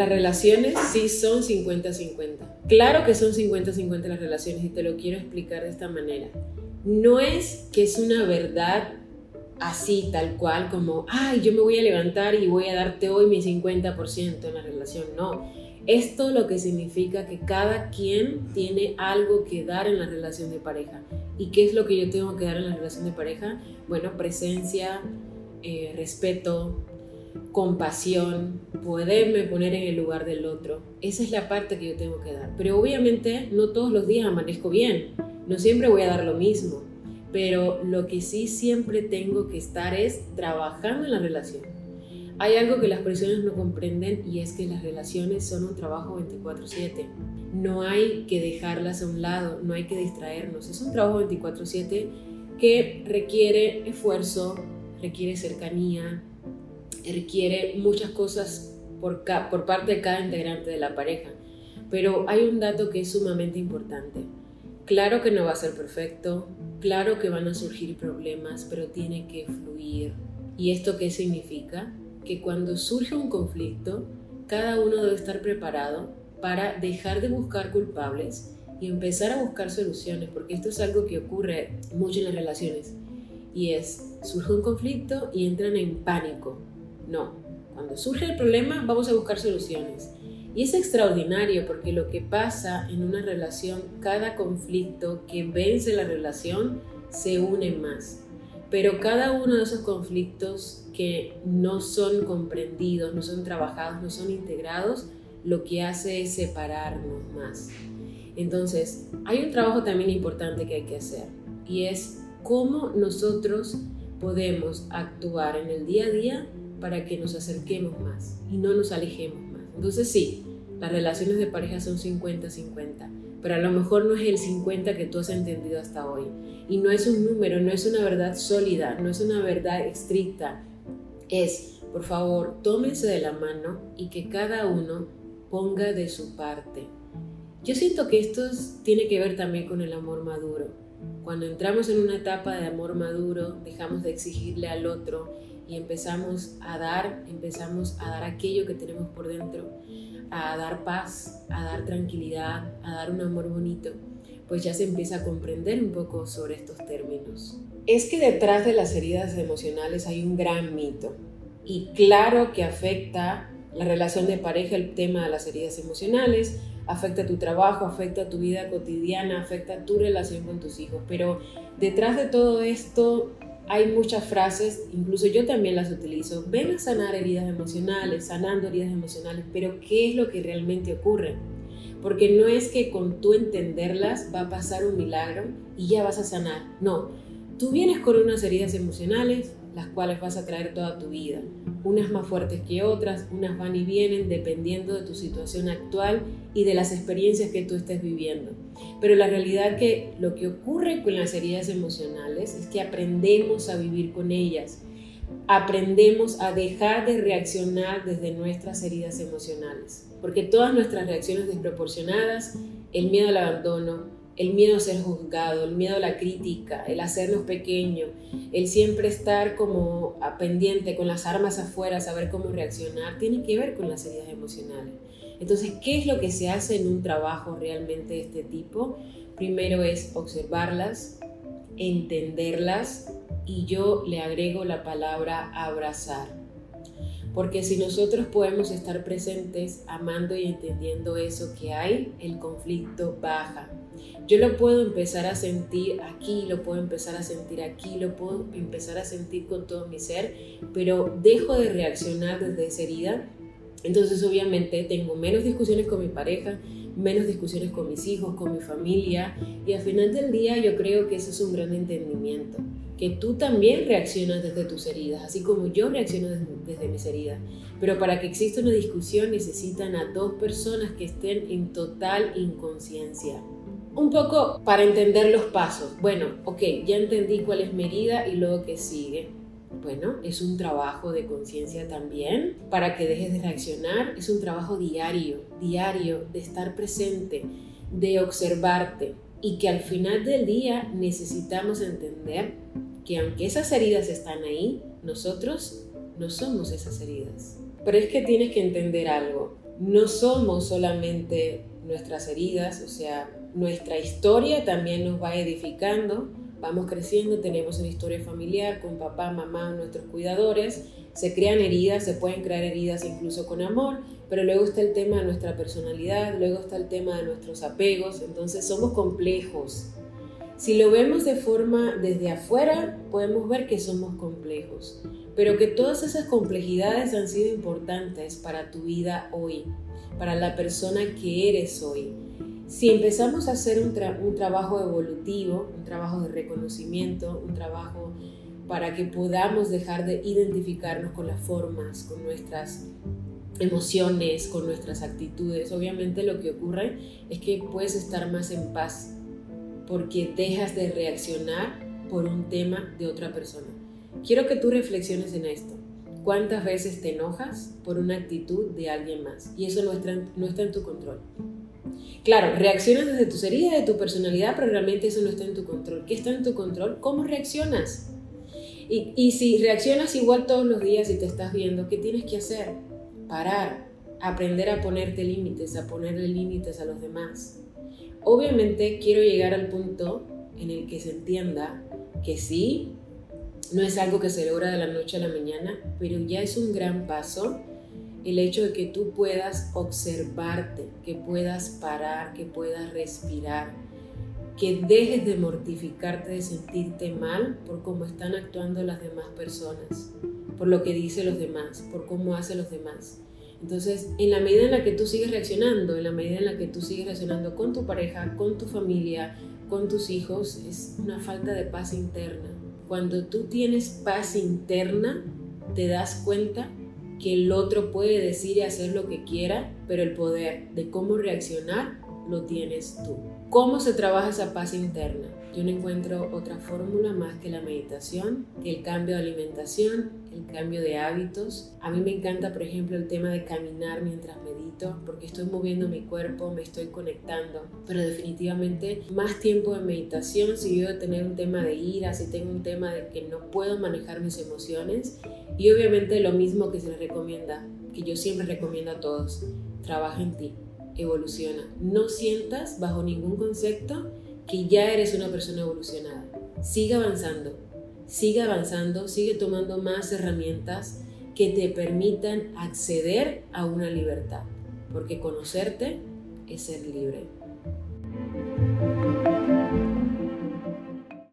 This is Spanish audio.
las relaciones sí son 50-50. Claro que son 50-50 las relaciones y te lo quiero explicar de esta manera. No es que es una verdad así, tal cual, como, ay, yo me voy a levantar y voy a darte hoy mi 50% en la relación. No, esto lo que significa que cada quien tiene algo que dar en la relación de pareja. ¿Y qué es lo que yo tengo que dar en la relación de pareja? Bueno, presencia, eh, respeto, compasión, poderme poner en el lugar del otro. Esa es la parte que yo tengo que dar. Pero obviamente no todos los días amanezco bien. No siempre voy a dar lo mismo pero lo que sí siempre tengo que estar es trabajando en la relación. Hay algo que las personas no comprenden y es que las relaciones son un trabajo 24/7. No hay que dejarlas a un lado, no hay que distraernos. Es un trabajo 24/7 que requiere esfuerzo, requiere cercanía, requiere muchas cosas por, por parte de cada integrante de la pareja. Pero hay un dato que es sumamente importante Claro que no va a ser perfecto, claro que van a surgir problemas, pero tiene que fluir. ¿Y esto qué significa? Que cuando surge un conflicto, cada uno debe estar preparado para dejar de buscar culpables y empezar a buscar soluciones, porque esto es algo que ocurre mucho en las relaciones. Y es, surge un conflicto y entran en pánico. No, cuando surge el problema vamos a buscar soluciones. Y es extraordinario porque lo que pasa en una relación, cada conflicto que vence la relación se une más. Pero cada uno de esos conflictos que no son comprendidos, no son trabajados, no son integrados, lo que hace es separarnos más. Entonces, hay un trabajo también importante que hay que hacer y es cómo nosotros podemos actuar en el día a día para que nos acerquemos más y no nos alejemos entonces sí, las relaciones de pareja son 50-50, pero a lo mejor no es el 50 que tú has entendido hasta hoy. Y no es un número, no es una verdad sólida, no es una verdad estricta. Es, por favor, tómense de la mano y que cada uno ponga de su parte. Yo siento que esto tiene que ver también con el amor maduro. Cuando entramos en una etapa de amor maduro, dejamos de exigirle al otro y empezamos a dar, empezamos a dar aquello que tenemos por dentro, a dar paz, a dar tranquilidad, a dar un amor bonito, pues ya se empieza a comprender un poco sobre estos términos. Es que detrás de las heridas emocionales hay un gran mito y claro que afecta la relación de pareja, el tema de las heridas emocionales, afecta tu trabajo, afecta tu vida cotidiana, afecta tu relación con tus hijos, pero detrás de todo esto hay muchas frases, incluso yo también las utilizo, ven a sanar heridas emocionales, sanando heridas emocionales, pero ¿qué es lo que realmente ocurre? Porque no es que con tú entenderlas va a pasar un milagro y ya vas a sanar, no, tú vienes con unas heridas emocionales, las cuales vas a traer toda tu vida, unas más fuertes que otras, unas van y vienen dependiendo de tu situación actual y de las experiencias que tú estés viviendo. Pero la realidad que lo que ocurre con las heridas emocionales es que aprendemos a vivir con ellas, aprendemos a dejar de reaccionar desde nuestras heridas emocionales, porque todas nuestras reacciones desproporcionadas, el miedo al abandono, el miedo a ser juzgado, el miedo a la crítica, el hacernos pequeño, el siempre estar como pendiente con las armas afuera, saber cómo reaccionar, tiene que ver con las heridas emocionales. Entonces, ¿qué es lo que se hace en un trabajo realmente de este tipo? Primero es observarlas, entenderlas y yo le agrego la palabra abrazar. Porque si nosotros podemos estar presentes amando y entendiendo eso que hay, el conflicto baja yo lo puedo empezar a sentir aquí, lo puedo empezar a sentir aquí, lo puedo empezar a sentir con todo mi ser, pero dejo de reaccionar desde esa herida. Entonces obviamente tengo menos discusiones con mi pareja, menos discusiones con mis hijos, con mi familia y al final del día yo creo que eso es un gran entendimiento, que tú también reaccionas desde tus heridas, así como yo reacciono desde, desde mis heridas. Pero para que exista una discusión necesitan a dos personas que estén en total inconsciencia un poco para entender los pasos. Bueno, ok, ya entendí cuál es mi herida y luego qué sigue. Bueno, es un trabajo de conciencia también para que dejes de reaccionar. Es un trabajo diario, diario, de estar presente, de observarte y que al final del día necesitamos entender que aunque esas heridas están ahí, nosotros no somos esas heridas. Pero es que tienes que entender algo no somos solamente nuestras heridas, o sea, nuestra historia también nos va edificando, vamos creciendo, tenemos una historia familiar con papá, mamá, nuestros cuidadores, se crean heridas, se pueden crear heridas incluso con amor, pero luego está el tema de nuestra personalidad, luego está el tema de nuestros apegos, entonces somos complejos. Si lo vemos de forma desde afuera, podemos ver que somos complejos, pero que todas esas complejidades han sido importantes para tu vida hoy, para la persona que eres hoy. Si empezamos a hacer un, trabajo evolutivo, un trabajo de reconocimiento, un trabajo para que podamos dejar de identificarnos con las formas, con nuestras emociones, con nuestras actitudes. Obviamente lo que ocurre es que puedes estar más en paz porque dejas de reaccionar por un tema de otra persona. Quiero que tú reflexiones en esto. ¿Cuántas veces te enojas por una actitud de alguien más? Y eso no está, no está en tu control. Claro, reaccionas desde tus heridas, de tu personalidad, pero realmente eso no está en tu control. ¿Qué está en tu control? ¿Cómo reaccionas? Y, y si reaccionas igual todos los días y te estás viendo, ¿qué tienes que hacer? parar, aprender a ponerte límites, a ponerle límites a los demás. Obviamente quiero llegar al punto en el que se entienda que sí, no es algo que se logra de la noche a la mañana, pero ya es un gran paso el hecho de que tú puedas observarte, que puedas parar, que puedas respirar, que dejes de mortificarte, de sentirte mal por cómo están actuando las demás personas por lo que dicen los demás, por cómo hacen los demás. Entonces, en la medida en la que tú sigues reaccionando, en la medida en la que tú sigues reaccionando con tu pareja, con tu familia, con tus hijos, es una falta de paz interna. Cuando tú tienes paz interna, te das cuenta que el otro puede decir y hacer lo que quiera, pero el poder de cómo reaccionar lo tienes tú. ¿Cómo se trabaja esa paz interna? Yo no encuentro otra fórmula más que la meditación, que el cambio de alimentación, el cambio de hábitos. A mí me encanta, por ejemplo, el tema de caminar mientras medito, porque estoy moviendo mi cuerpo, me estoy conectando. Pero definitivamente más tiempo de meditación, si yo tener un tema de ira, si tengo un tema de que no puedo manejar mis emociones. Y obviamente lo mismo que se les recomienda, que yo siempre recomiendo a todos, trabaja en ti evoluciona. No sientas bajo ningún concepto que ya eres una persona evolucionada. Sigue avanzando, sigue avanzando, sigue tomando más herramientas que te permitan acceder a una libertad, porque conocerte es ser libre.